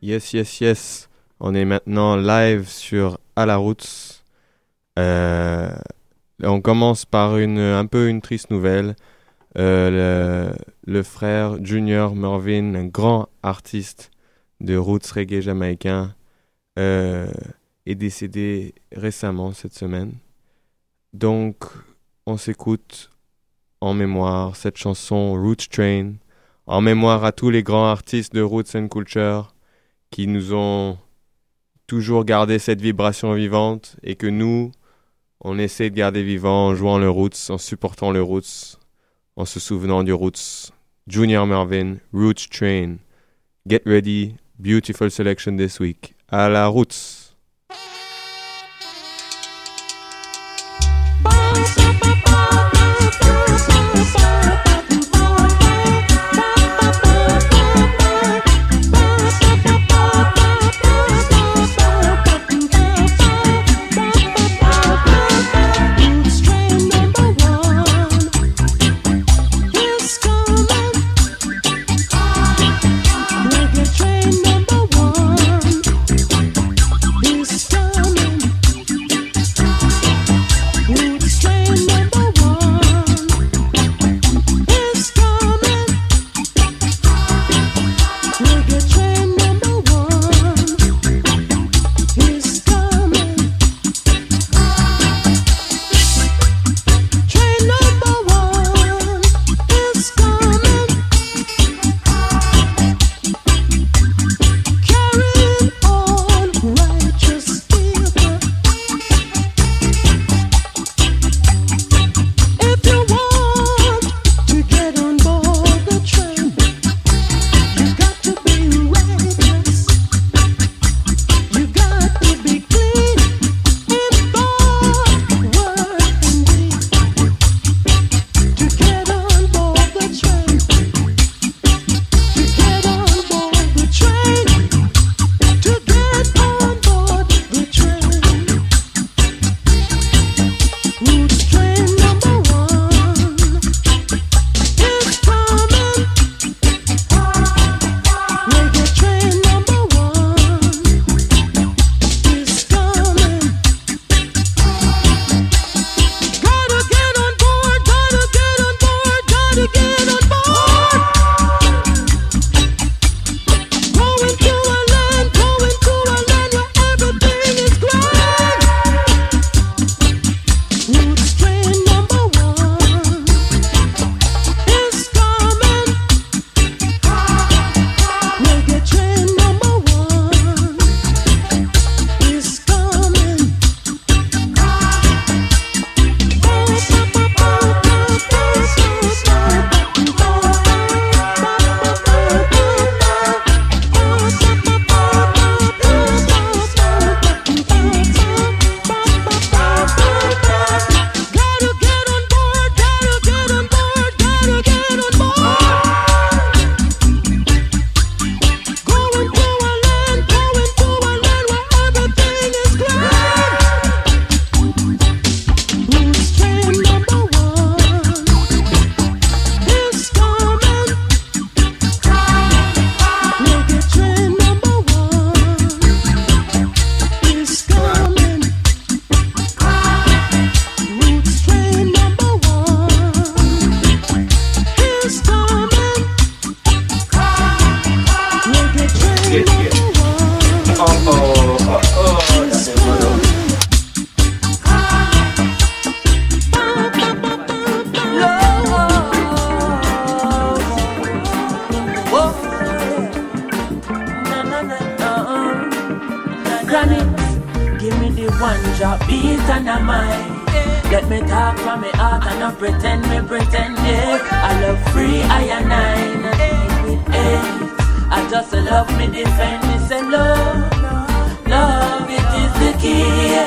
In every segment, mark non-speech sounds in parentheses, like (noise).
Yes, yes, yes. On est maintenant live sur À la route. Euh, on commence par une, un peu une triste nouvelle. Euh, le, le frère Junior Mervyn, un grand artiste de roots reggae jamaïcain, euh, est décédé récemment cette semaine. Donc, on s'écoute en mémoire cette chanson Roots Train, en mémoire à tous les grands artistes de Roots and Culture qui nous ont toujours gardé cette vibration vivante et que nous, on essaie de garder vivant en jouant le Roots, en supportant le Roots, en se souvenant du Roots. Junior Marvin, Roots Train. Get ready, beautiful selection this week. À la Roots. Train number not pretend me pretend yeah. I love free I and nine. I just love me defend me say love Love it is the key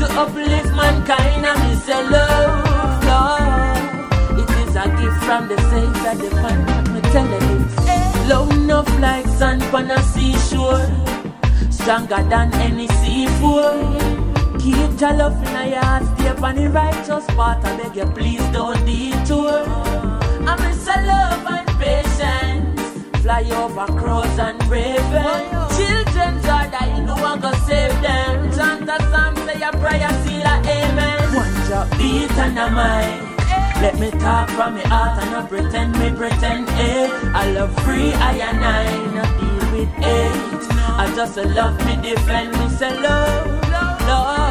To uplift mankind and me say love Love. It is a gift from the Savior divine Me telling you. Love enough like sand on a seashore Stronger than any seafood Keep your love in your heart, stay on the righteous path. I beg you, please don't detour. I miss a love and patience. Fly over crows and ravens. Children's are dying, no one go save them. Chant a psalm, say a prayer, seal a amen. One drop beat and a mind. Let me talk from my heart and not pretend me pretend eh. I love free, I and I, not deal with hate. I just love me defend me, say love love,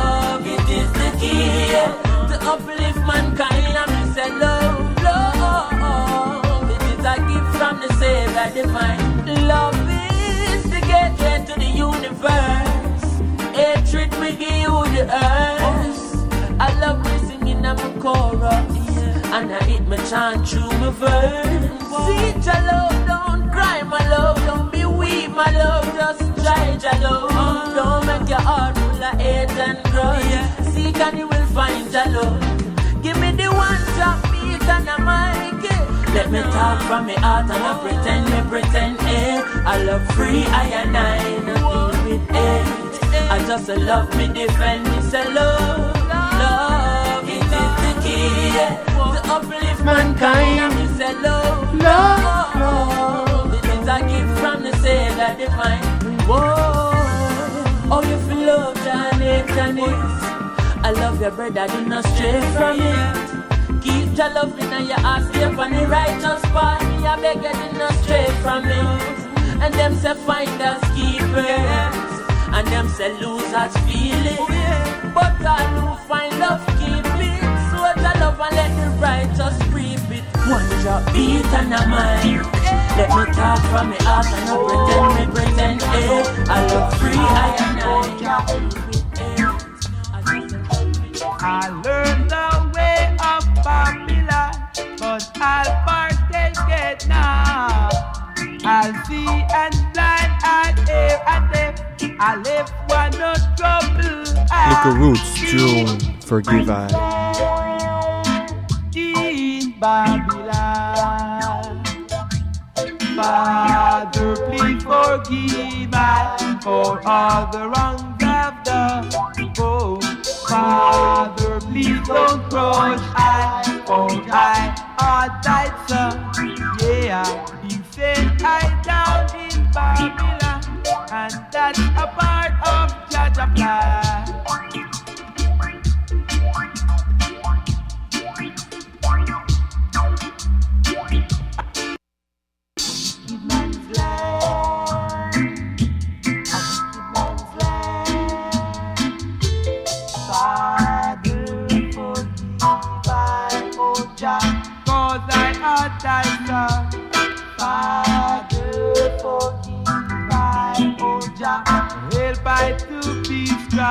is the key to uplift mankind. And me say love, love, it is a gift from the Savior divine. Love is the gateway to the universe. Hatred me give you the earth. I love me singing on my chorus, and I hit my chant through my verse. See your love, don't cry, my love, don't be weak, my love, just try love. Don't make your heart full of hate and grudge. Seek and you will find love. Give me the one drop beat and I'm it. Eh. Let me talk from my heart and I pretend, me pretend, eh. I love free, I and I, with hate. I just love me, defend eh, me, say love, love, it is the key, yeah. To uplift mankind, and me say love, love, love. It is a gift from the Savior divine. Whoa. Oh, you feel love, Johnny, Johnny. I love your brother, do not stray from it. Keep your love in your heart, stay on the righteous path. Me, I beg you, do not stray from it. And them say find us keepers. And them say losers feel it. But all who find love keep it. So the love and let the righteous reap it. One drop beat and a mind. Let me talk from me heart and not pretend me pretend eh. I love free, I am not happy. I learned the way of Babylon, but I'll partake it now. I'll see and blind and hear and deaf. I live one no trouble. Look at Roots, June, forgive I. In Babylon. Father, please forgive me for all the wrongs I've done. Oh, Father, please don't crush I, for I are thy son. Yeah, you said I down in Babylon, and that's a part of Jaja plan.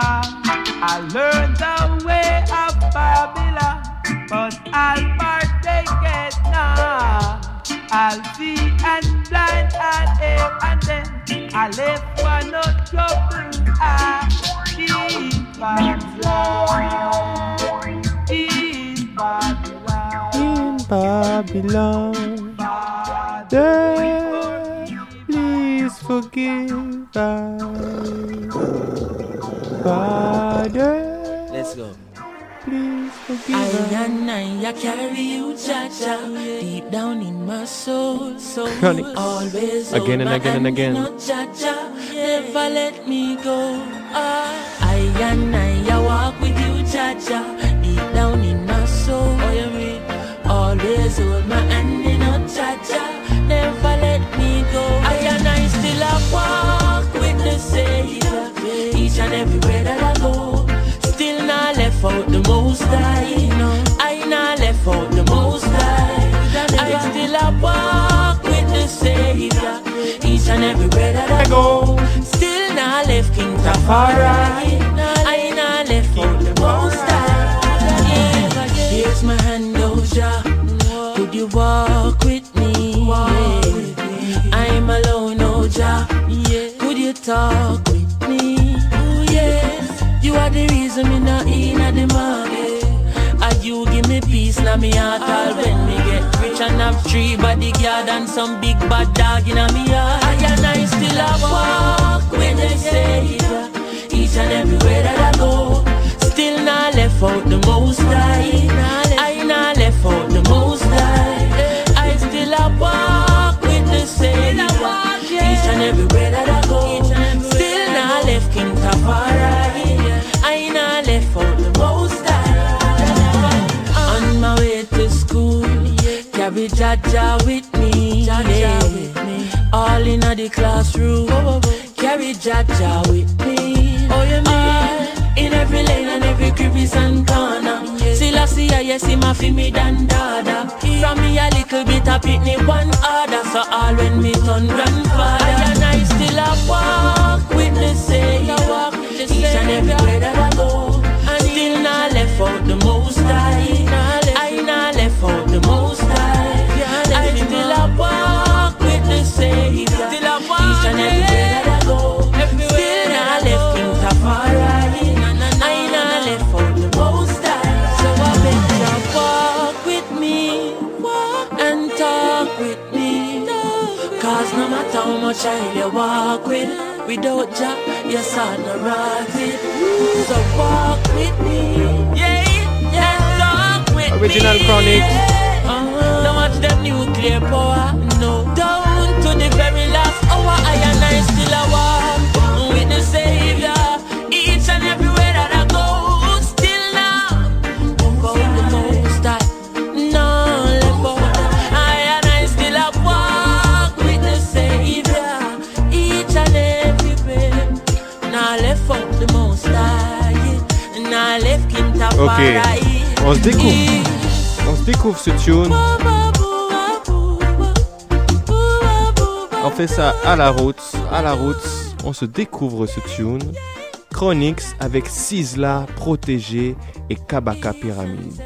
I learned the way of Babylon, but I'll partake it now. I'll see and blind and hear and then I live for no trouble. I keep Babylon. In Babylon. In Babylon. Father, please forgive us. Father, Let's go. please forgive I us. and I, I carry you, cha cha, deep down in my soul. So Chronic. always Again and again and again. No cha cha, never let me go. Ah, I and I, I walk with you, cha cha, deep down in my soul. Oh, you mean? Always hold my hand, no cha cha, never let me go. I and I still a walk with the Savior, each and everywhere that I go. Still not left out the most high. No. I not left out the most high. I still walk with the Savior each and everywhere that I go. Still not left King right. I not left out the most high. Here's my hand, Doja. Oh, Could you walk with me? Walk with me. I'm alone, Oja. Oh, yeah. Could you talk? Cause me not in at the market. And you give me peace, now me heart all when me get rich and have three bodyguard and some big bad dog in a me heart. I and I still have one. Carry Jaja with me. yeah. All in the classroom, carry Jaja with me. Oh, yeah, me. Ah, in every lane and every crevice and corner. Still I see her, yes, him a me than dada. From me a little bit of pitney one order. So all when me turn grandfather. I and I still a walk with the same. Each and everywhere that I go. And still not left out the most high. I Matter how much I you walk with, without Jah, your son no rotted. So walk with me. Yeah, yeah, talk with Original me. Chronic. Uh-huh. No much them nuclear power, Tafari. on se découvre. On se découvre ce tune. On fait ça à la route, à la route. On se découvre ce tune. Chronix avec Sizzla, Protégé et Kabaka Pyramide.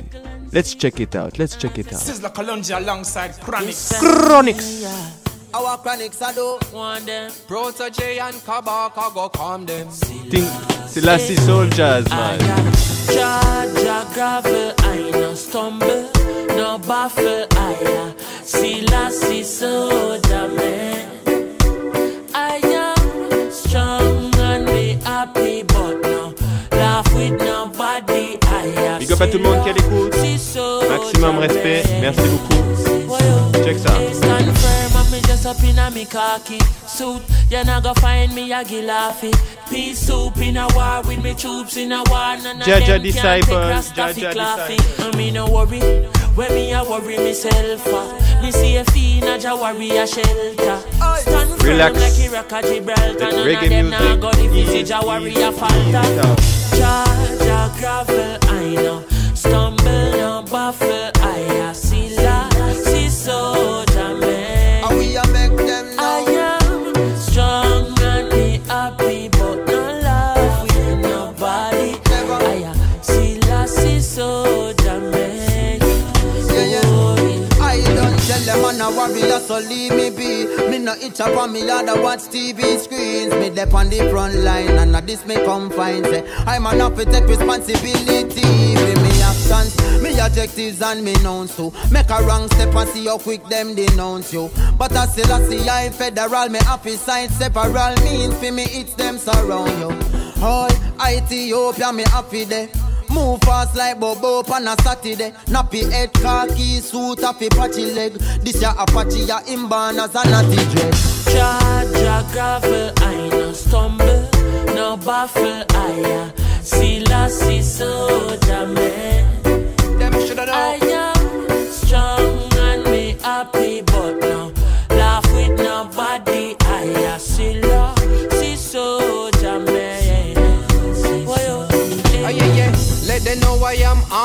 Let's check it out. Let's check it out. Sizzla Kalonji alongside Chronic. Chronix. Our chronics I do. Want them. Protege and Kabaka go calm them. C'est la Soul Jazz, I man. Am Jaja gravel, I no stumble, no baffle, I see man. I am strong and be happy, but no laugh with nobody. I am Big up à tout le monde qui see soldier Maximum respect. Merci beaucoup. Check ça. Firm me up in a me khaki suit. You not go find me a gilafi. Peace soup in a war with me troops in a war. None of Jaja them can take Jaja claffy. disciples. Me no worry. When me a worry myself, uh, me see a fiend a worry a shelter. Stand firm Relax. like Iraq a Gibraltar. None of them nah music. go defeat Easy, it, worry a falter. Jaja gravel, I know. Stumble, no baffle, I a I'm so leave me be. Me no itch up on me yard, I watch TV screens. Me dep on the front line, and at this me come find. Say, I'm enough to take responsibility for me actions, me objectives and me nouns too. Make a wrong step and see how quick them denounce you. But I still I see I federal, me happy sign separal means for me it's them surround you. All Ethiopia, me happy there. Move fast like Bobo on a Saturday. Nappy head, khaki suit, a fi patchy leg. This ya Apache, ya inborn as a natty dress. Jaja gravel, I no stumble, no baffle, I a see la, see soldier man. Them shoulda I am strong and me happy,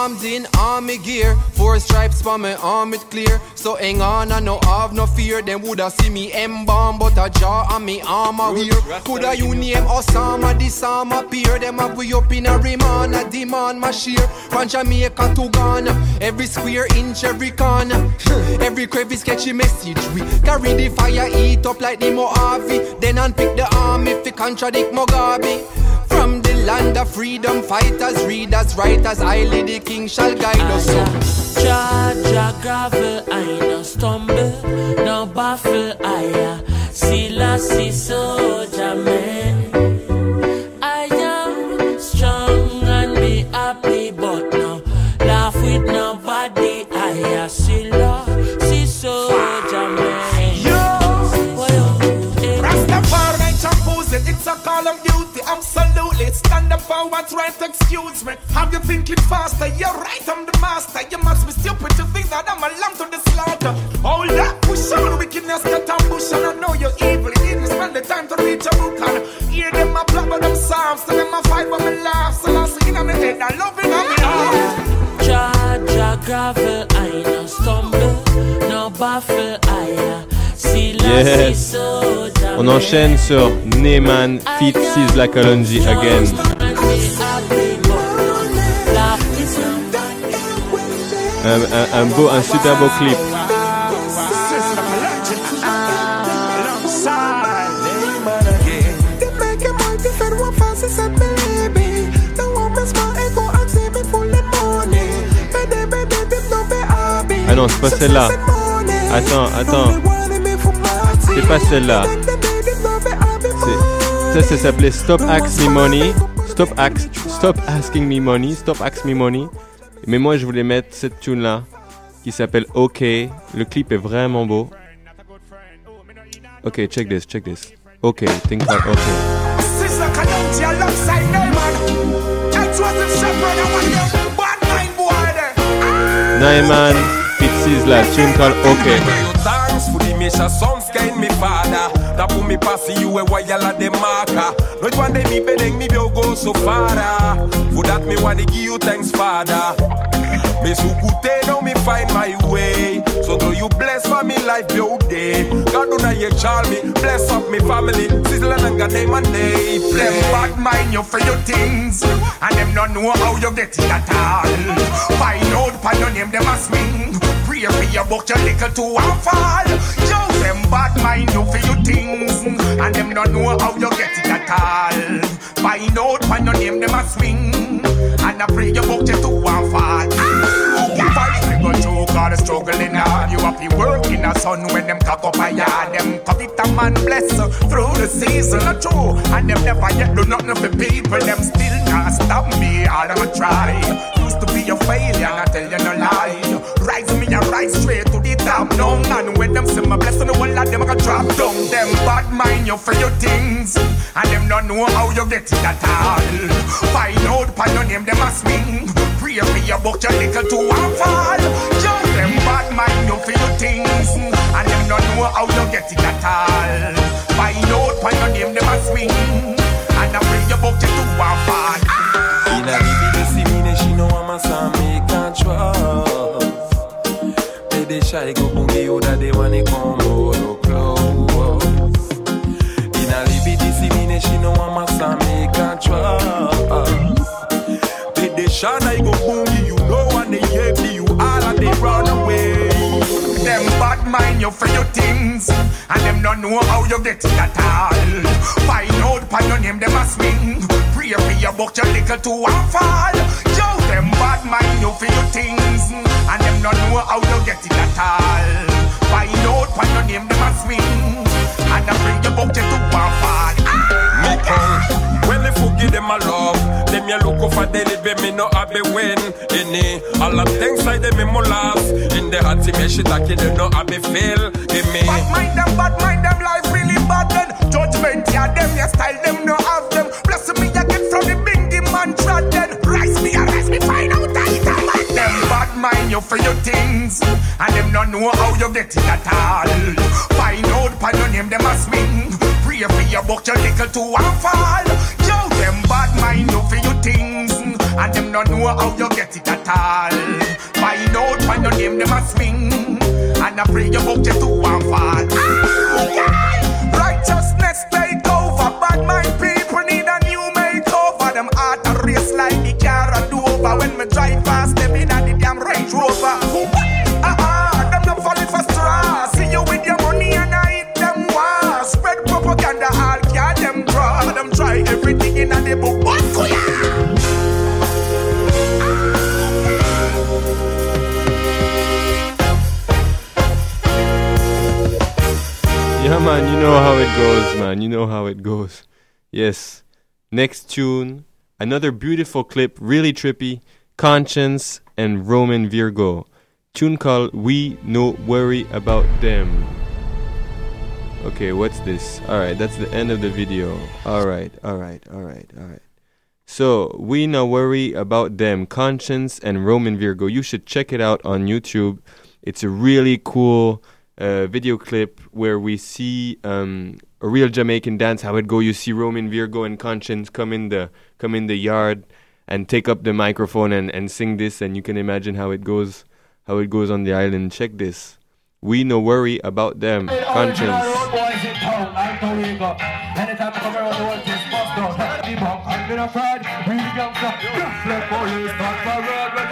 armed in army gear. Four stripes for my arm it clear. So hang on, I no have no fear. Them woulda see me embalm, but a jaw on me arm a wear. Coulda you name Osama, this arm appear. Them have we up in a remand, a demand my share. From Jamaica to Ghana, every square inch, every corner. (laughs) every crevice catchy message. We carry the fire, eat up like the Mojave. Then unpick the arm if it contradict Mugabe. Land of freedom, fighters, readers, writers, highly the king shall guide us. So. Jah gravel, I no stumble, no baffle, I see la see soldier man. Stand up for what's right, excuse me. Have you thinking faster? You're right, I'm the master. You must be stupid to think that I'm a lamb to the slaughter. Hold up, push on, wickedness get ambush, and I know you're evil. You didn't spend the time to reach a book and hear them a plot with them psalms, so them a fight but me laugh. So I see in my head, I love it on me heart. Jah, Jah gravel, I no stumble, no baffle, I uh, see la see Yes. Soldier On man. enchaîne sur Neyman Fit Sizzla Kalonji again. Un, un- un beau, un super beau clip. They make him want to fed one fast as a baby. The woman small echo and see me full of money. Baby, baby, baby, no be happy. Ah non, c'est pas celle-là. Attends, attends. C'est pas celle-là. Ça, ça s'appelait Stop Ask Me Money. Stop, ask, stop Asking Me Money. Stop Ask Me Money. Mais moi, je voulais mettre cette tune-là qui s'appelle OK. Le clip est vraiment beau. Ok, check this, check this. Ok, think about OK. Sister Kalonji alongside Neyman. That's what the shepherd and one of them bad mind boy there. Naiman, Fit Sizzla, tune called OK. That put me pass you a while at the marker ah. Not one day me begging me will go so far ah. For that me wanna give you thanks father? Me so good now me find my way. So do you bless for me life your day? God do not you child me. Bless up me family. Sizzle and God name and name. Them bad mind you for your things And them not know how you get it at all. Find out by your name them a swing. Pray for your book your little to and fall. Yo, them bad mind you for your things. And them don't know how you get it at all. Find out by your name them a swing. And I pray your book your to and fall Fight go cause the struggling hard. You have to work in the sun when them cock up a yard. Them covet a man bless through the season or true. And them never yet do nothing for people. Them still not stop me, all them a try Used to be a failure, and I tell you no lie Rise me and rise straight to the top. No man when them see my blessing, the whole lot them a go drop down. Them bad mind you for your things. And them not know how you get it at all. Find out by your name them a swing. Pray for your book your little to and fall. Yo, them bad mind you for your things. And them not know how you get it at all. Find out by your name them a swing. And I pray your book your to and fall. In a baby see me she know I'm a son me can't trust. They they shy go boogie out that they wanna come oh, out close In a baby see me she know I'm a me can't trust. They shy I go boogie you know when they hate you all and they run away. Them bad mind you for your things And them not know how you get it at all. Find out by your name them a swing Pray for your book your little to and fall them bad mind you for your things. And them not know how you get it at all. Find out by your name them a swing. And I bring your book to and fall. Ah! Me come when they forgive them a love Them you look for daily be me no happy win. Any all of things like them in my laugh. In the heart me shit like they no happy feel. Give me. Bad mind them, bad mind them, life really bad then. Judgment, yeah, them, yeah, style them, no have them mind you for your things. And them not know how you get it at all. Find out by your name, them a swing. Pray for your book, your little to and fall. Yo, them bad mind you for your things. And them not know how you get it at all. Find out by your name, them a swing. And I pray your book, your to and fall. Ah, yeah. Righteousness take over Bad mind people Yeah, man, you know how it goes, man. You know how it goes. Yes. Next tune, another beautiful clip, really trippy. Konshens and Romain Virgo. Tune called We No Worry About Them. Okay, what's this? Alright, that's the end of the video. Alright, alright, alright, alright. So, We No Worry About Them, Konshens and Romain Virgo. You should check it out on YouTube. It's a really cool uh, video clip where we see um, a real Jamaican dance. How it go? You see Romain Virgo and Konshens come in the come in the yard and take up the microphone and, and sing this, and you can imagine how it goes how it goes on the island. Check this. We no worry about them. Konshens.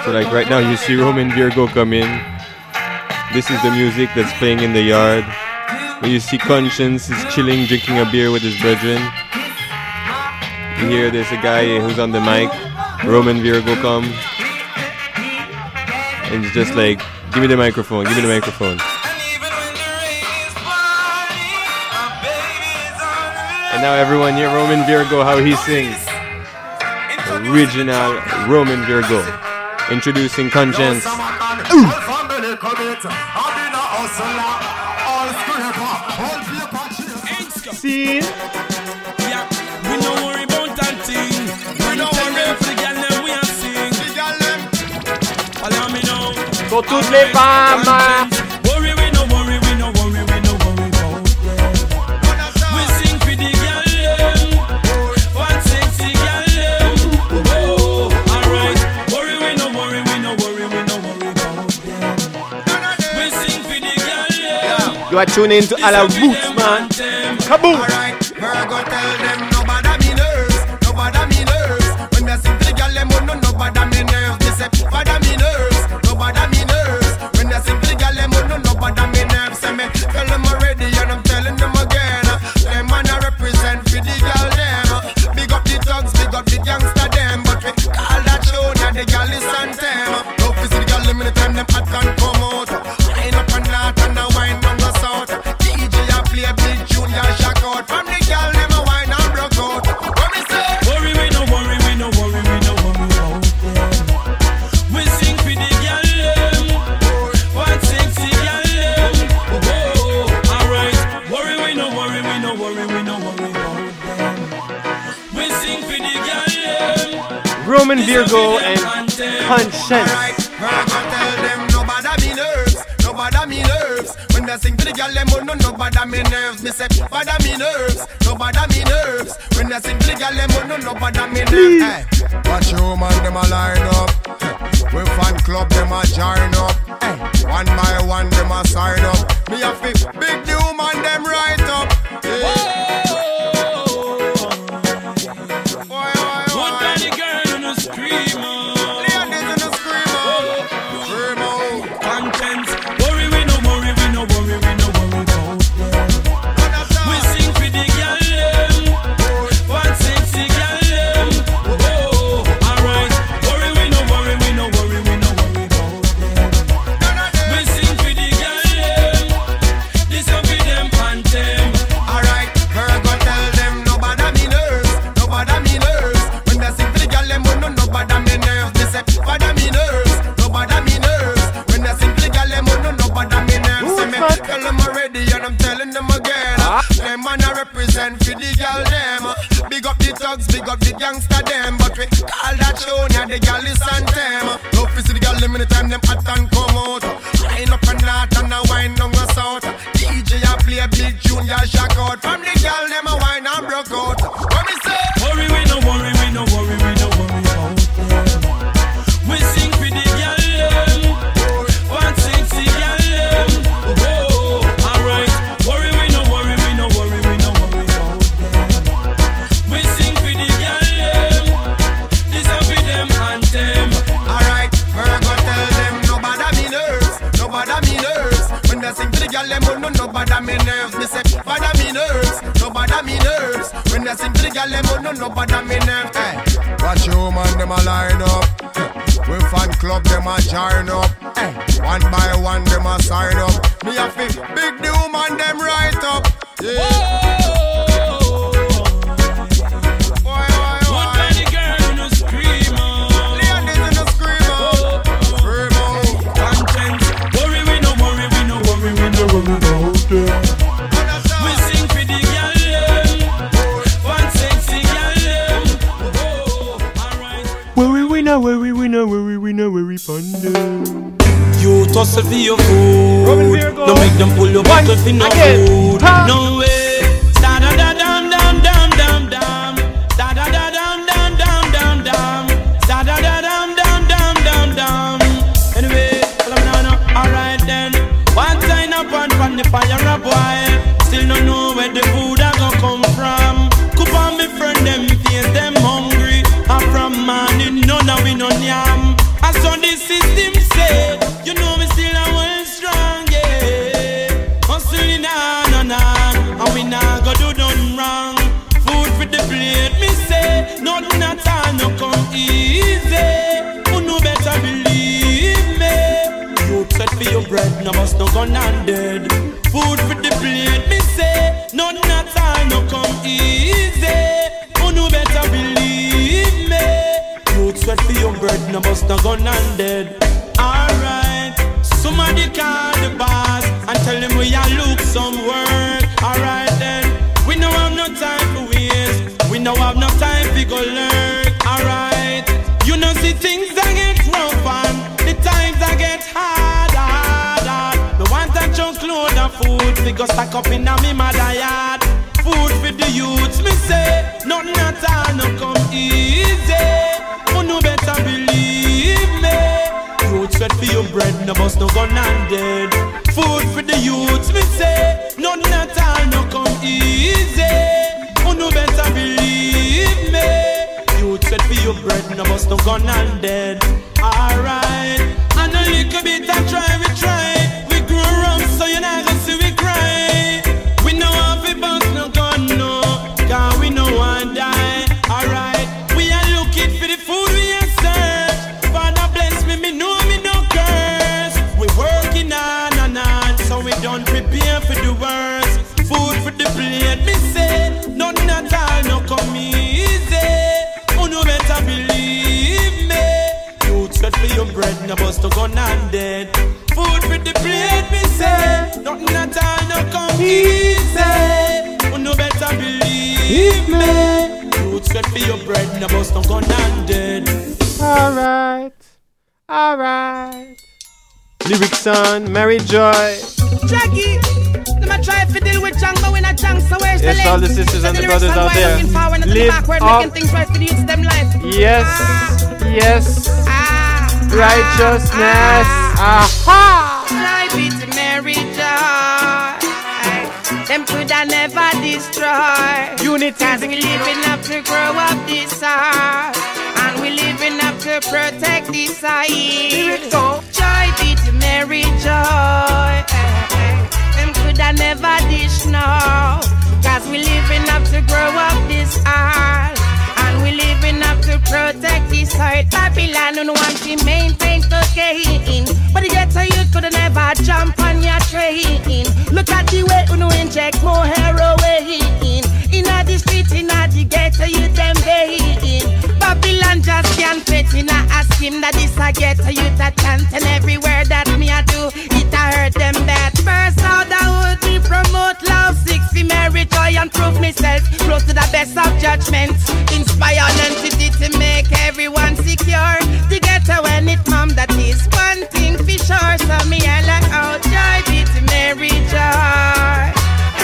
So like right now you see Romain Virgo come in. This is the music that's playing in the yard. Where you see Konshens is chilling, drinking a beer with his brethren. You hear there's a guy who's on the mic. Romain Virgo come. And he's just like, give me the microphone, give me the microphone. And now everyone hear Romain Virgo how he sings. Original Romain Virgo. Introducing Konshens. See? Yeah, we no worry about that thing. We no worry for the girl them we a sing. Allow me now. Pour toutes les femmes. You are tuning into A La Roots, man. Kaboom! Virgo and Alright, Konshens. Virgo tell me nerves, nobody me nerves. When they sing to the girl them, oh no nobody me nerves. Me say bother me nerves, nobody me nerves. When they sing to the girl them, oh no nobody me nerves. Hey, watch you man them a line up. We fan club them a join up. Hey, one by one them a sign up. Me a fi big broke and a believe me? Youth sweat for your bread, no bust no gun and dead. Alright, alright. Lyrics on Mary Joy. Jackie, them a try to deal with Django when a Django, so where's the Yes, all the sisters and the lyrics brothers out there. Looking forward, not Live backward, up. making things right for the youths them life. Yes, yes. Ah, ah Righteousness. Ah, ah. Aha. Joy be to Mary Joy. Them could I never destroy. Unity. Cause we living up to grow up this earth. And we living up to protect this side. Joy be to Mary Joy. Them could I never dish now. Cause we living up to grow up this earth. And living up to protect this side. Babylon don't want to maintain cocaine. But the ghetto youth could never jump on your train. Look at the way you inject more heroin. In the street, in the ghetto you them vain. Babylon just can't fit in a ask him that this a ghetto youth a chant and everywhere that me a do, it a hurt them. Love, six joy and prove myself close to the best of judgment. Inspire entity to make everyone secure. The ghetto when it mom, that is one thing for sure. So me I like out joy be to Mary joy.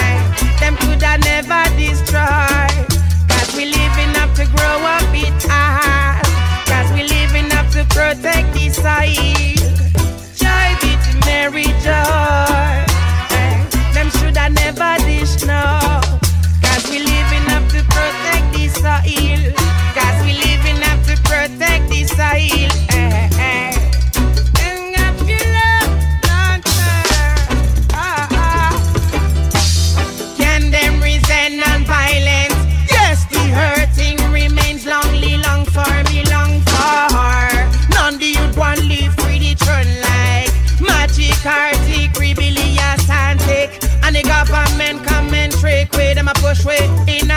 Aye, Them coulda never destroy. Cause we living up to grow up it hard. Cause we living up to protect the soil. Joy be to Mary joy. Soil. Cause we living up to protect the soil. Eh, eh. And long term. Ah, ah. Rebellious, antic. And the government come and trick with them a push way. In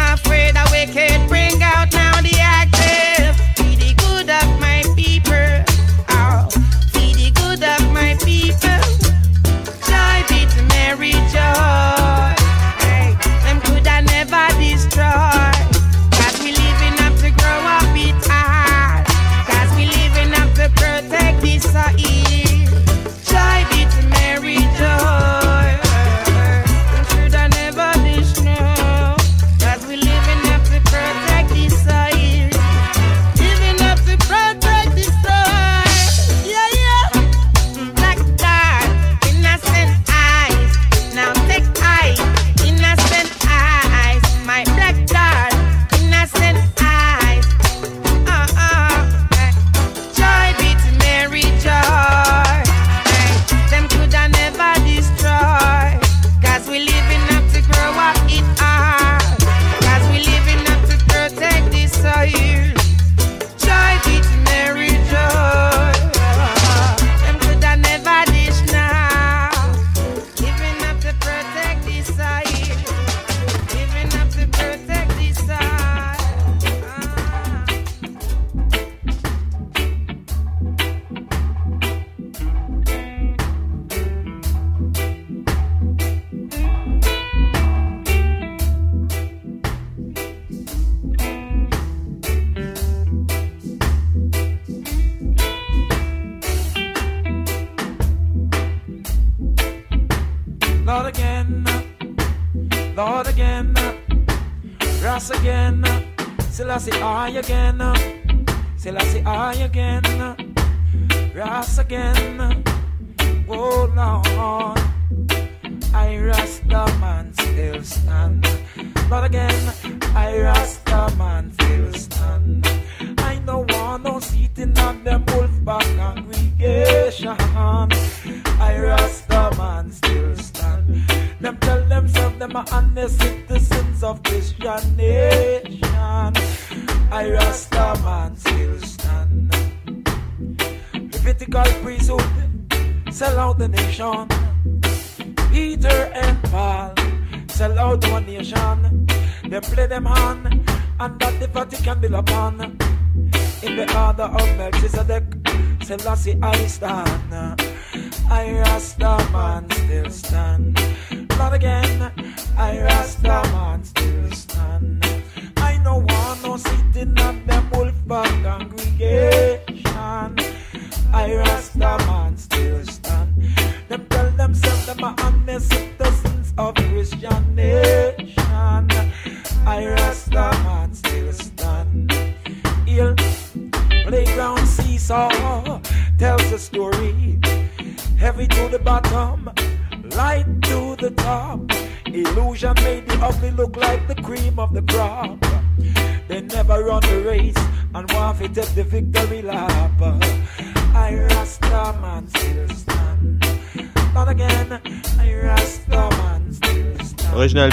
back congregation.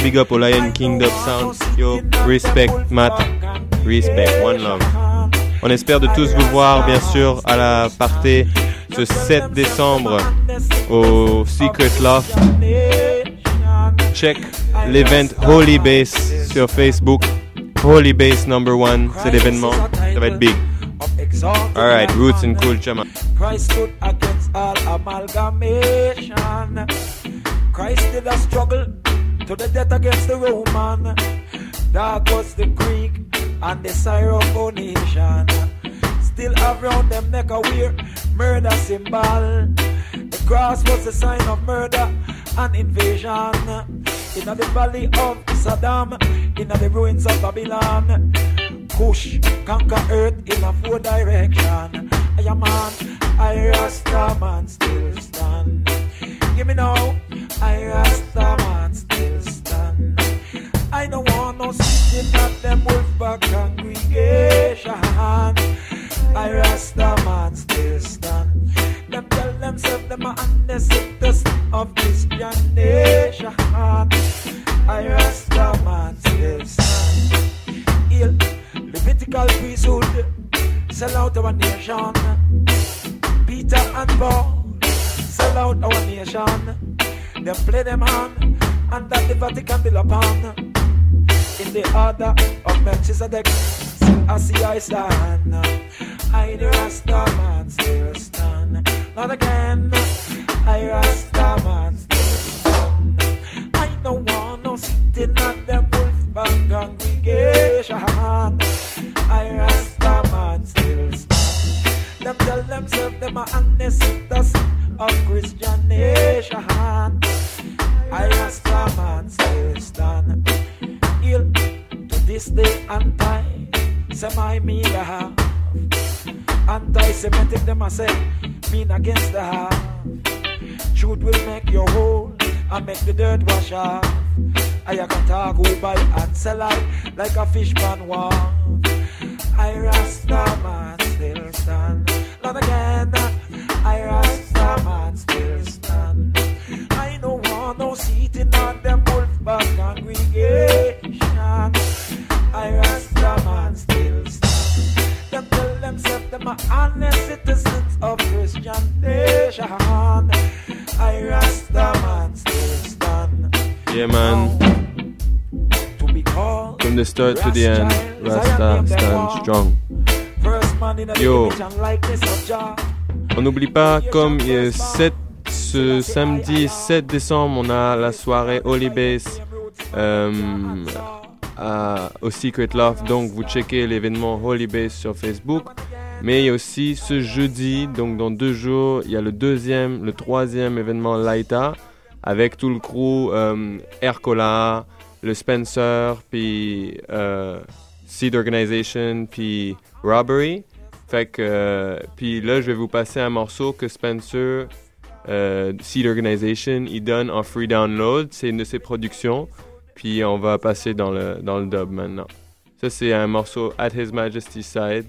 Big up au Lion King Dub Sound. Yo, respect, Matt. Respect, one love. On espère de tous vous voir, bien sûr, à la partie ce 7 décembre au Secret Loft. Check l'event Holy Base sur Facebook. Holy Base number one, c'est l'événement. Ça va être big. Alright, Roots and Cool Chama. Christ stood against all amalgamation. Christ did a struggle to the death against the Roman. Dark was the Greek and the Syrophoenician. Still around them neck a wear murder symbol. The cross was the sign of murder and invasion. In the valley of Saddam, in the ruins of Babylon. Kush conquer earth in a four direction. I am man, I Rasta man still stand. Give me now, I Rasta sitting at them wolf back congregation. I Rasta man still stand. Them tell themselves them are honest citizens of Christian nation. I Rasta man still stand. Heal Levitical priesthood sell out our nation. Peter and Paul sell out our nation. They play them hand and that the Vatican build upon. In the order of Melchizedek, still I see I stand. I the Rasta man still stand. Not again, I Rasta man still stand. I don't want no sitting at them wolf back congregation. I Rasta man still stand. Them tell themselves them are citizens of Christian nation. I Rasta man still stand. To this day and time. Semi me the half. Anti-Semitic them I say mean against the half. Truth will make you whole and make the dirt wash off. I can talk who buy and sell out like a fishman wharf. I Rasta man still stand. Not again. To the end, Rasta stand strong. Yo. On n'oublie pas, comme il y a sept- ce samedi 7 décembre, on a la soirée Holy Base euh, à- au Secret Loft. Donc, vous checkez l'événement Holy Base sur Facebook. Mais il y a aussi ce jeudi, donc dans deux jours, il y a le deuxième, le troisième événement Laita. avec tout le crew euh, le Spencer, puis euh, Seed Organization, puis Robbery. Fait que, euh, puis là, je vais vous passer un morceau que Spencer, euh, Seed Organization, il donne en free download. C'est une de ses productions. Puis on va passer dans le, dans le dub maintenant. Ça, c'est un morceau At His Majesty's Side.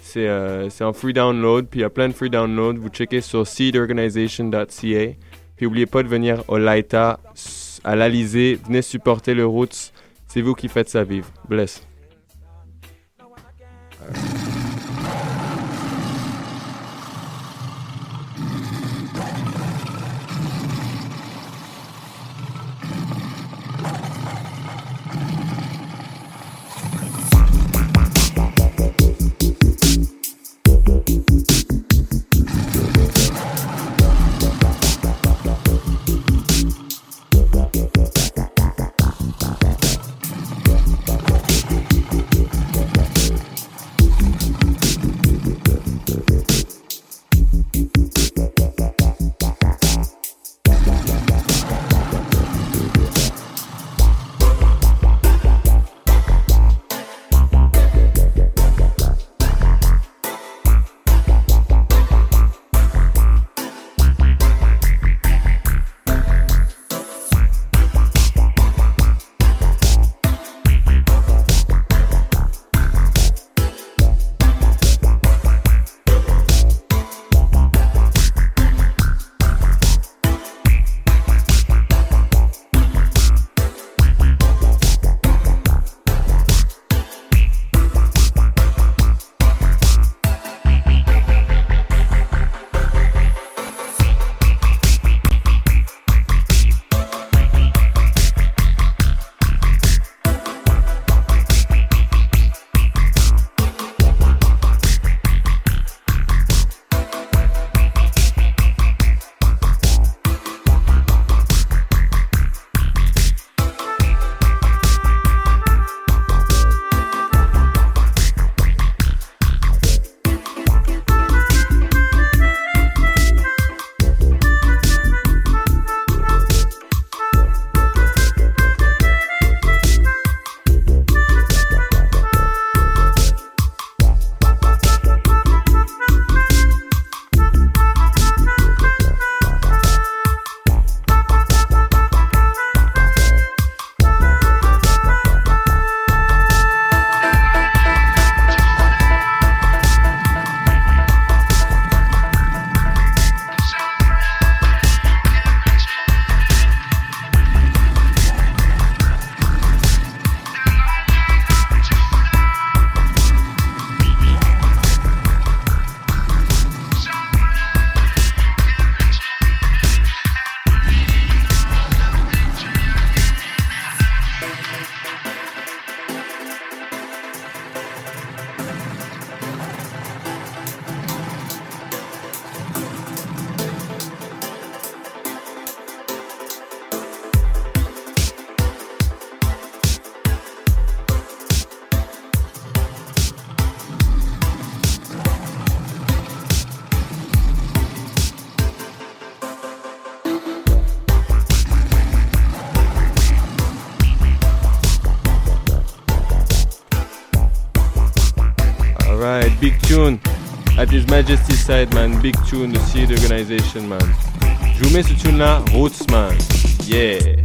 C'est euh, en free download. Puis il y a plein de free download. Vous checkez sur seedorganization.ca. Puis n'oubliez pas de venir au Laita, à l'Alizé. Venez supporter le Roots. C'est vous qui faites ça vivre. Bless. Majesty's side, man. Big tune, the Seed Organization, man. Je vous mets ce tune là, Roots, man. Yeah.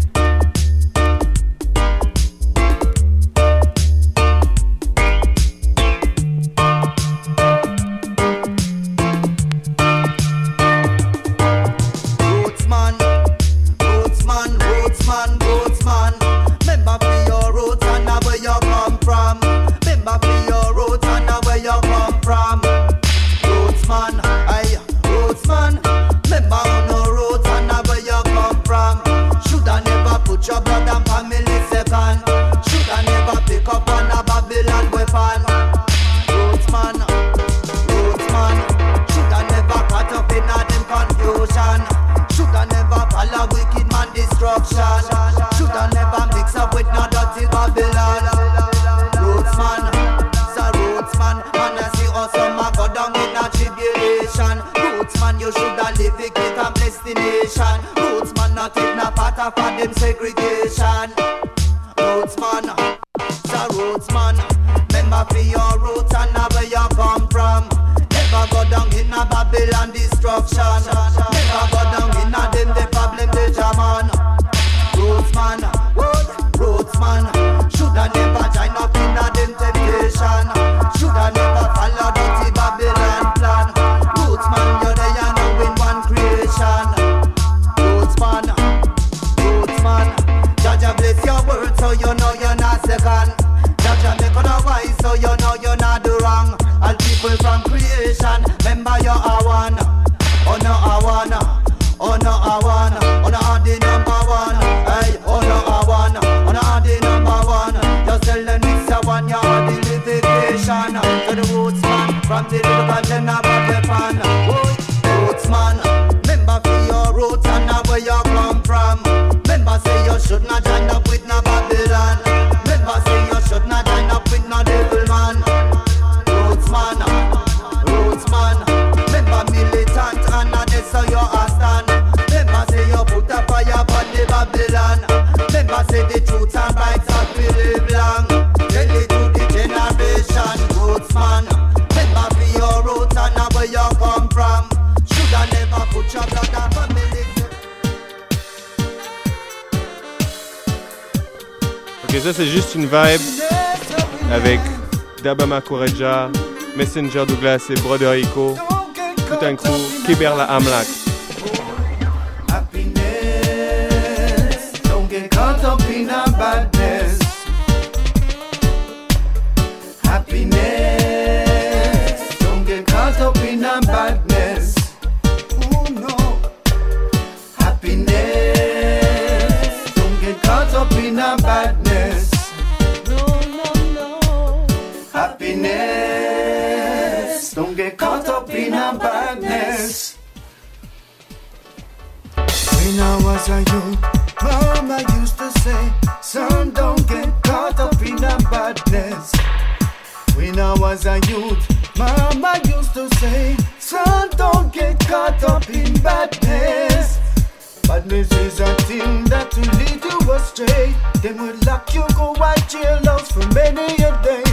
suffer them segregation. Vibe avec Dabama Koreja, Messenger Douglas et Brother Echo, tout un crew, Kiberla. astray, then would lock you go white jail for many a day.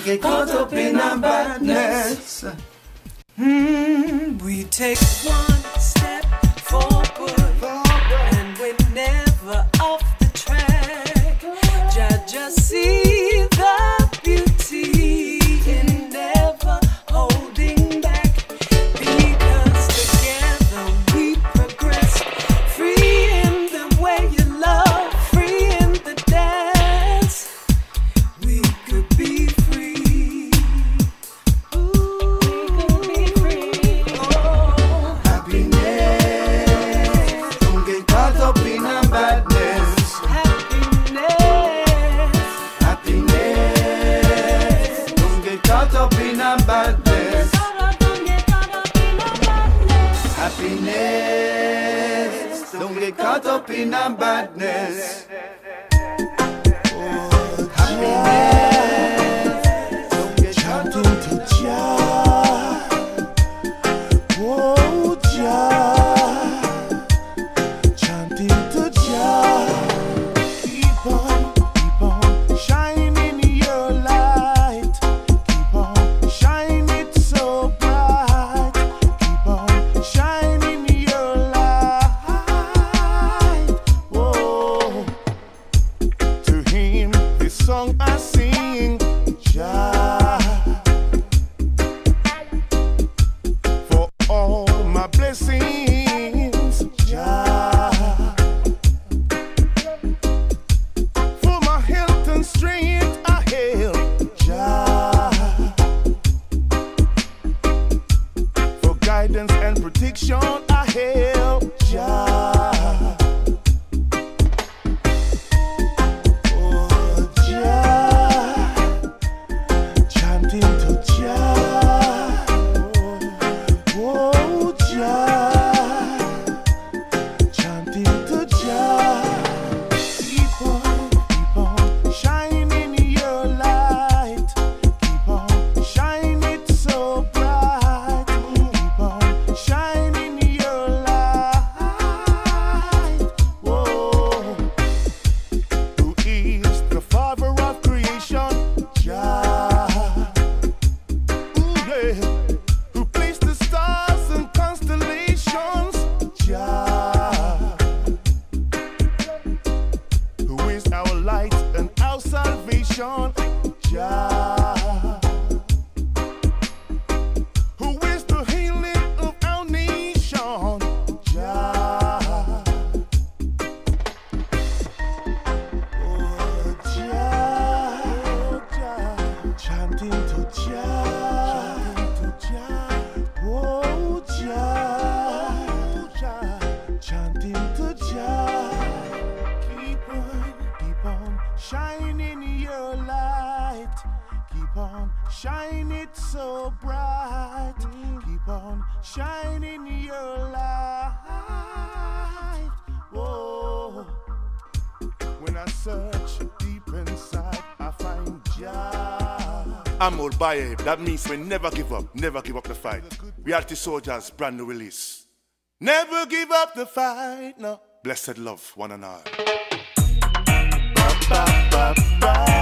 get caught up in our badness. Mm, we take one step forward. That means we never give up, never give up the fight. Reality Soldiers, brand new release. Never give up the fight, no. Blessed love, one and all. Ba, ba, ba,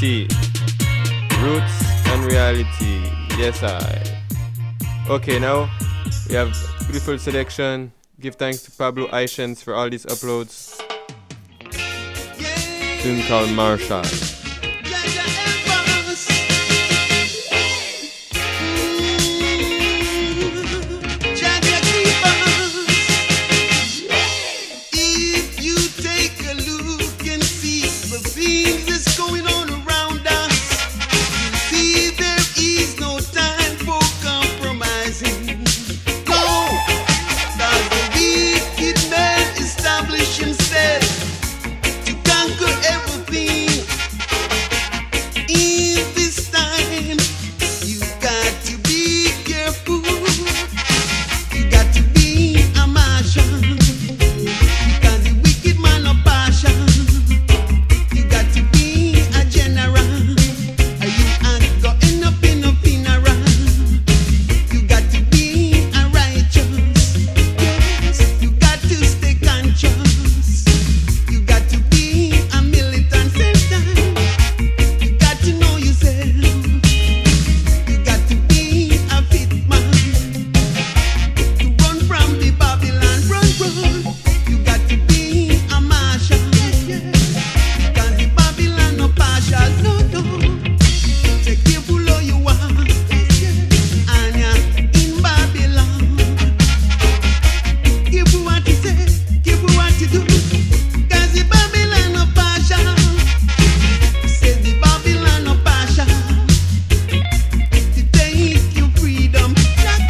reality. Roots and reality. Yes, I. Okay, now we have beautiful selection. Give thanks to Pablo Aishens for all these uploads. Tune called Marshall.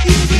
Thank you.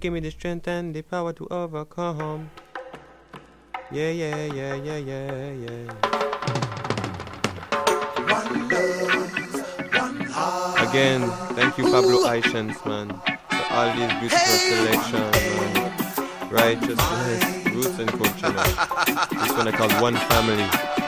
give me the strength and the power to overcome. Yeah, yeah, yeah, yeah, yeah, yeah. One love, one heart. Again, thank you, Pablo Aishans, man, for all these beautiful selections. Righteousness, roots, and culture. this one I call One Family.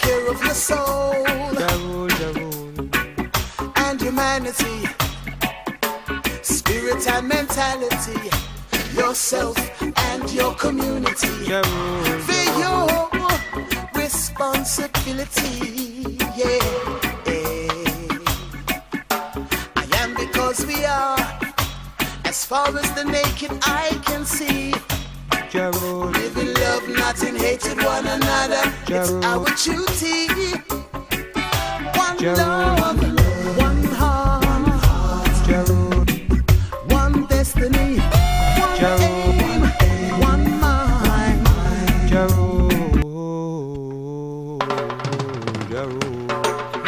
Care of your soul and humanity, spirit and mentality, yourself and your community. For your responsibility, yeah. I am because we are, as far as the naked eye It's our duty. One love, one heart, one destiny, one aim, one mind.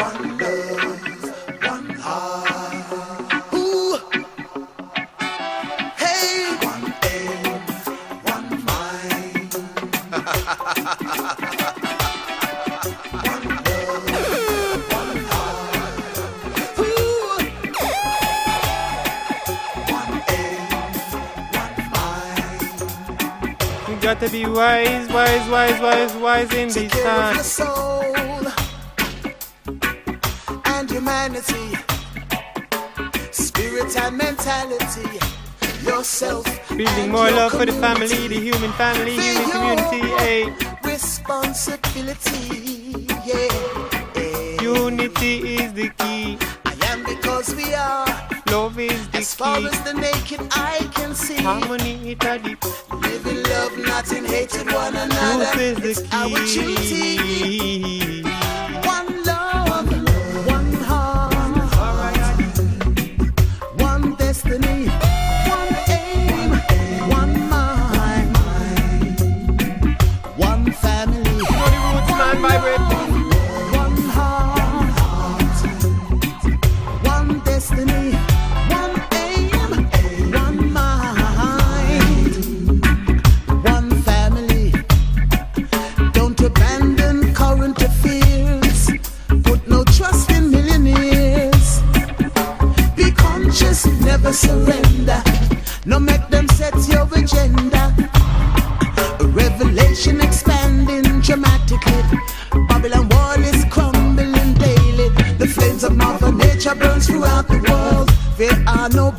One love, one heart. Ooh. Hey, one aim, one mind. (laughs) got to be wise, wise, wise, wise, wise in Take this care of your time. soul and humanity, spirit and mentality, yourself. Building more love for the family, the human family, For human community, hey. Responsibility, yeah. Eh. Unity is the key. Far key. as the naked eye can see. Harmony Live in love, not in hatred one another. Truth is it's the our duty. key. One love, one heart, one destiny, one aim, one mind, one family. One surrender. No make them set your agenda. A Revelation expanding dramatically. Babylon wall is crumbling daily. The flames of Mother Nature burns throughout the world. There are no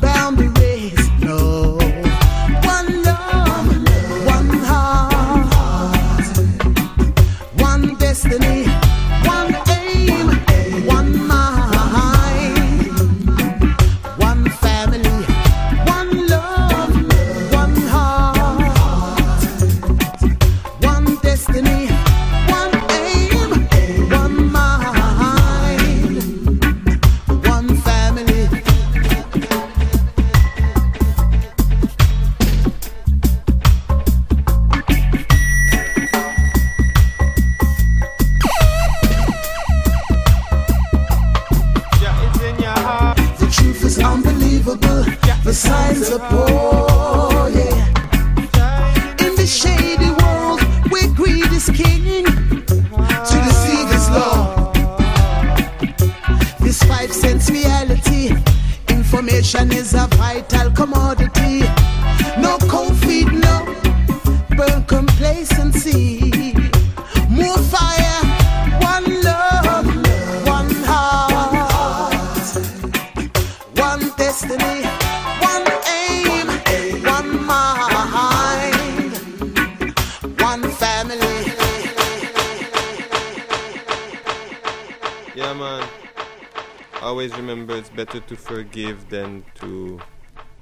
Always remember it's better to forgive than to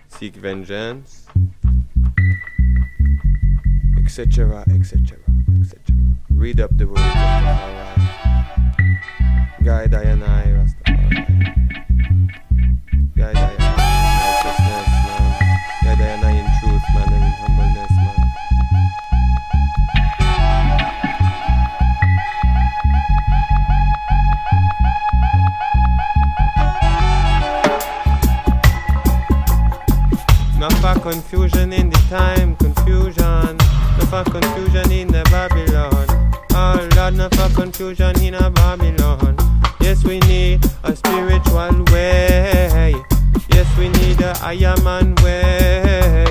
seek vengeance. Etc. Etc. Etc. Read up the words of Rastafari. Guide I and I, confusion in the time, confusion. No for confusion in the Babylon. Oh Lord, no for confusion in a Babylon. Yes, we need a spiritual way. Yes, we need a higher man way.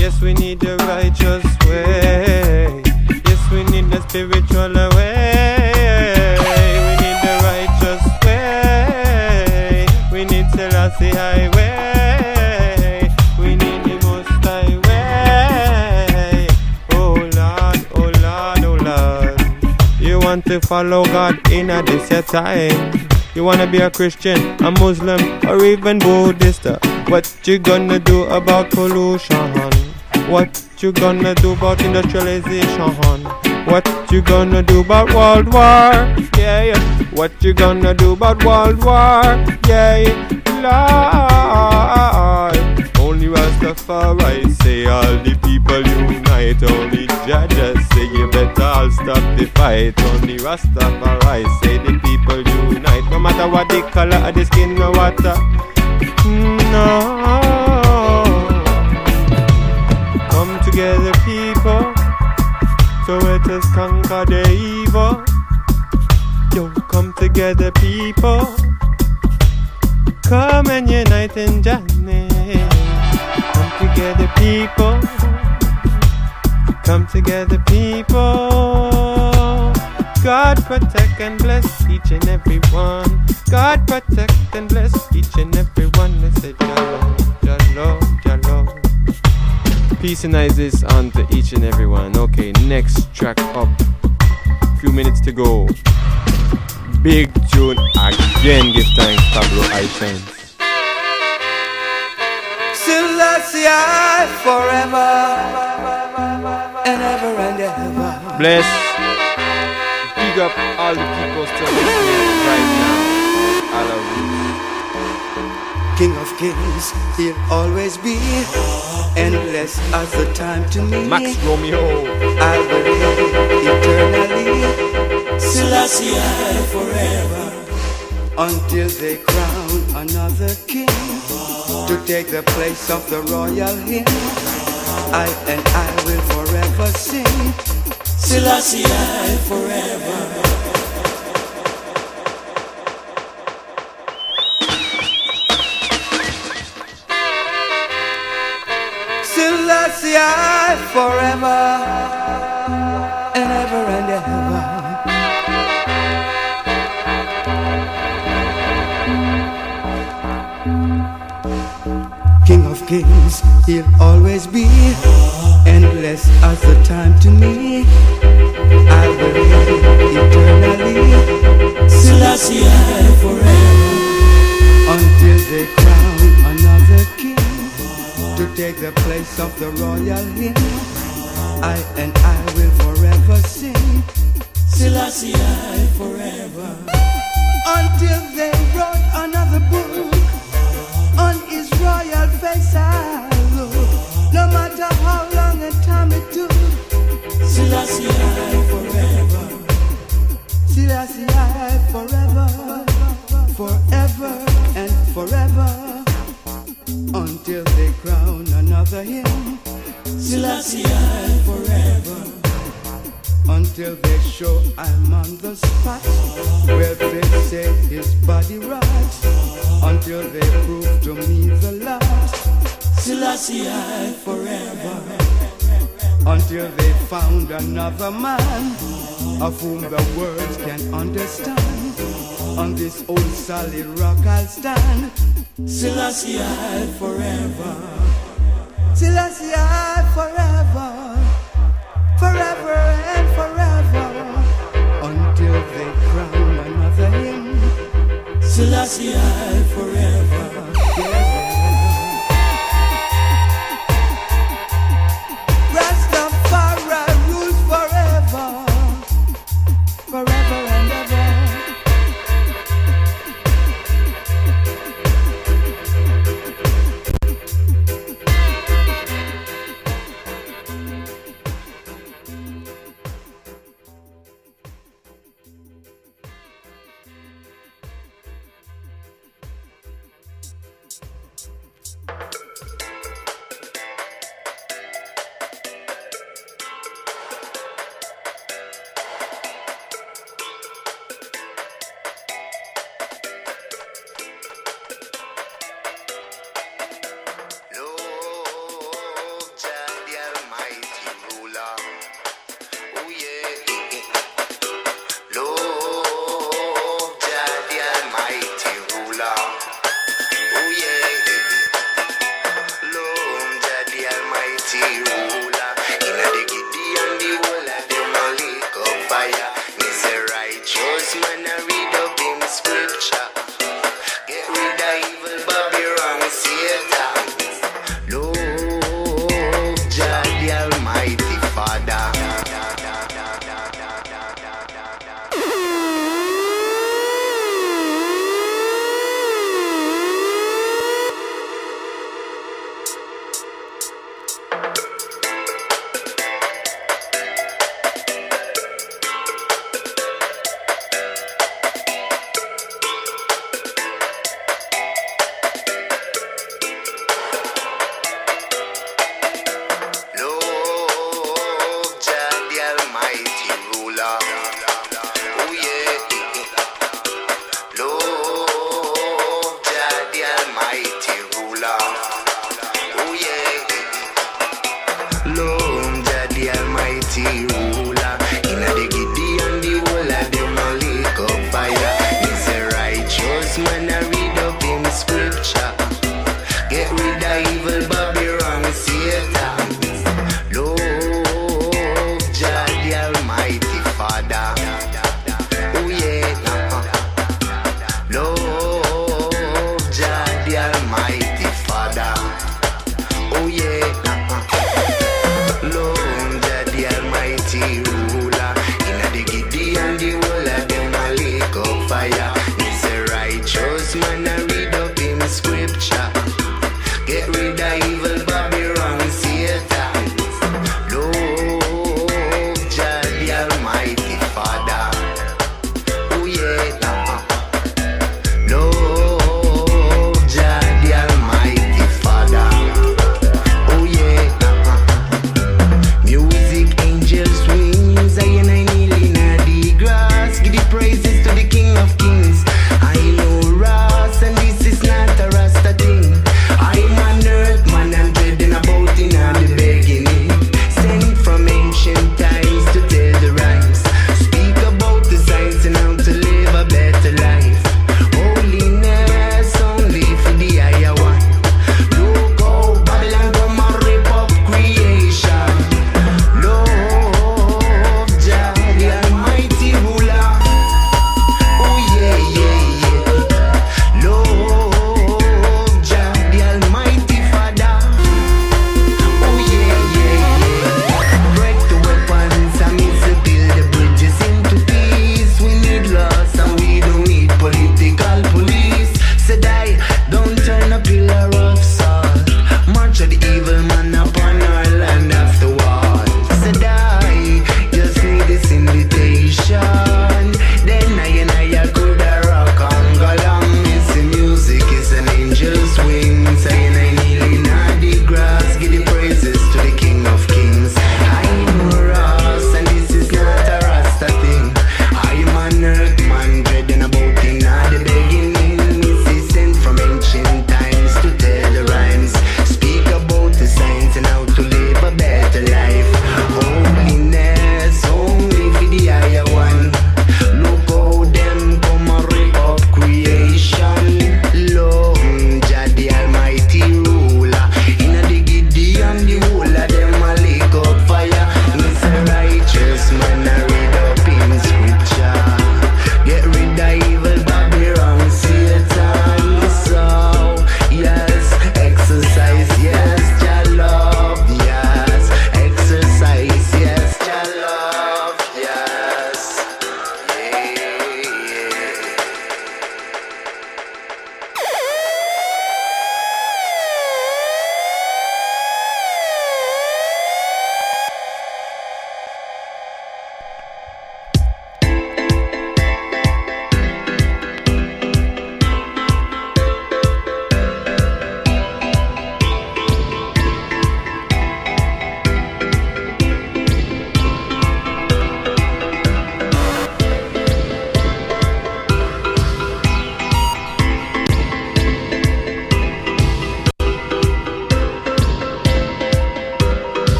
Yes, we need the righteous way. Yes, we need the spiritual way. We need the righteous way. We need Selassie high. Follow God in a this your time. You wanna be a Christian, a Muslim, or even Buddhist. What you gonna do about pollution? What you gonna do about industrialization? What you gonna do about world war? Yeah. What you gonna do about world war? Yeah, yeah. Lord. Only Rastafari say all the people unite. Only judges say you better all stop the fight. Only Rastafari say the people unite. No matter what the color of the skin, no matter. No. Come together, people. So let us conquer the evil. Yo, come together, people. Come and unite in journey. Together, people. Come together, people. God protect and bless each and every one. God protect and bless each and every one. They say, Jalo, Jalo, Jalo. Peace and Isis on to each and every one. Okay, next track up. Few minutes to go. Big tune again. Give thanks, Pablo Aishan. I forever and ever and ever. Bless. Big up all the people still listening right now. All of you. King of kings, he'll always be endless as the time to me. Max Romeo. I will live eternally. Selassie I forever. Until they crown another king to take the place of the royal hymn. I and I will forever sing. Selassie I forever. Selassie I forever kings, he'll always be endless as the time to me. I will live eternally. Selassie I forever. Until they crown another king to take the place of the royal hymn. I and I will forever sing. Selassie I forever. Until they wrote another book Until they crown another hymn Selassie I forever Until they show I'm on the spot Where they say his body rides Until they prove to me the lot. Selassie I forever. Until they found another man of whom the words can understand. On this old solid rock I'll stand. Selassie I forever. Selassie I forever, forever and forever, until they crown another hymn. Selassie I forever.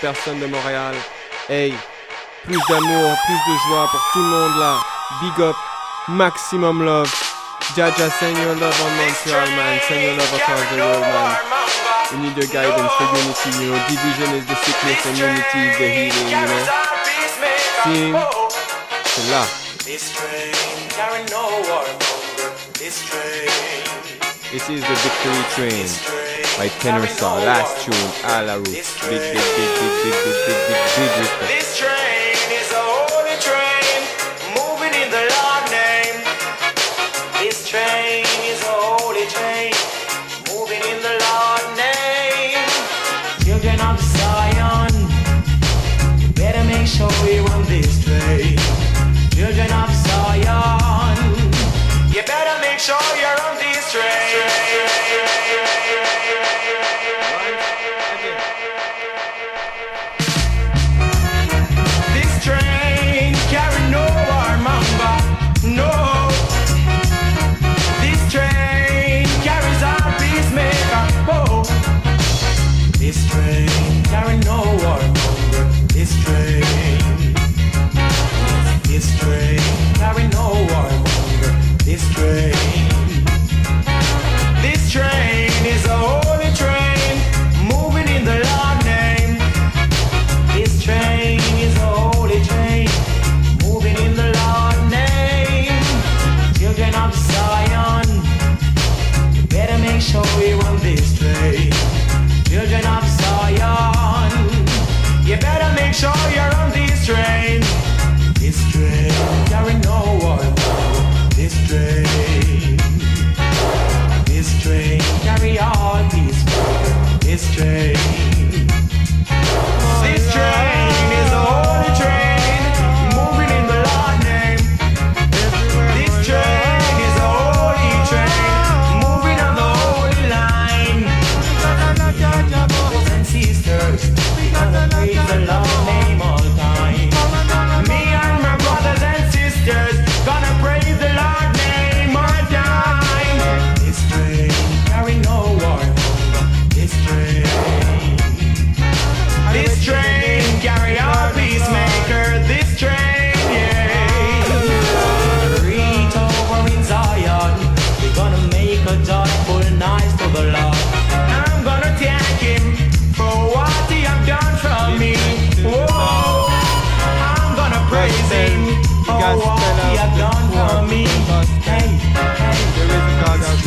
Personnes de Montréal. Hey, plus d'amour, plus de joie pour tout le monde là. Big up, maximum love. Jaja, send your love on Montreal, man. Send your love across the world, man. We need your guidance for unity, you know. Division is the sickness and unity is the healing, you know. See? C'est là. This train no warmonger. This train, This is the Victory Train by Tenor Saw. Last tune, À la Roots. Big, big, big, big, big, big, big, big, big respect. this train is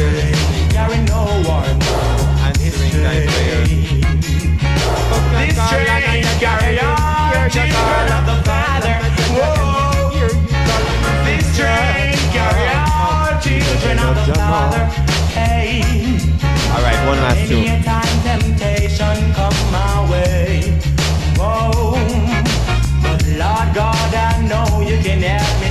There carry no one. thy prayers. This train carry on, children of the Father. Whoa, this train carry on, children of the Father. Hey. All right, one last Many tune. a time temptation come my way. Whoa, but Lord God, I know you can help me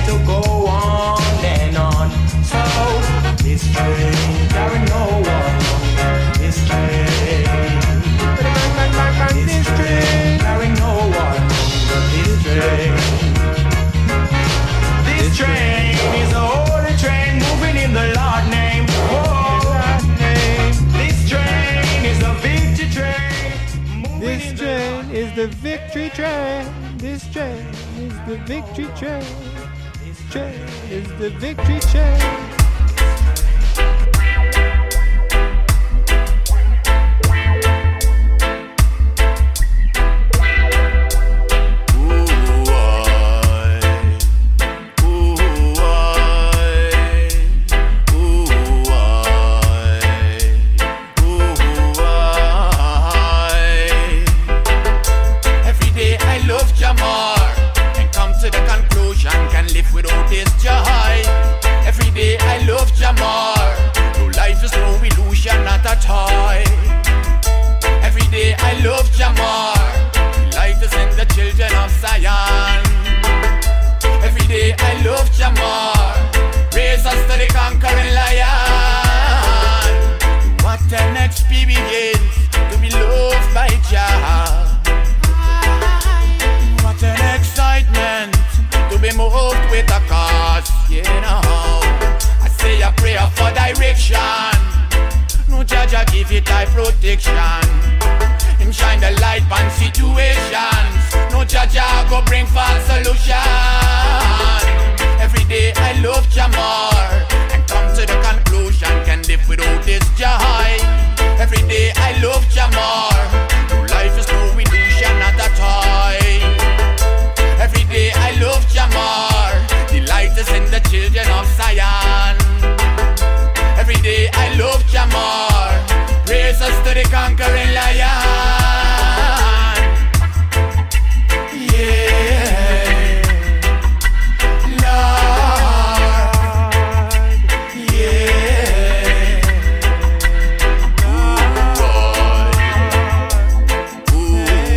the holy train moving in the Lord's name. For Lord Name This train is the victory training This train. Is the victory train. This train is the victory train. This train is the victory train.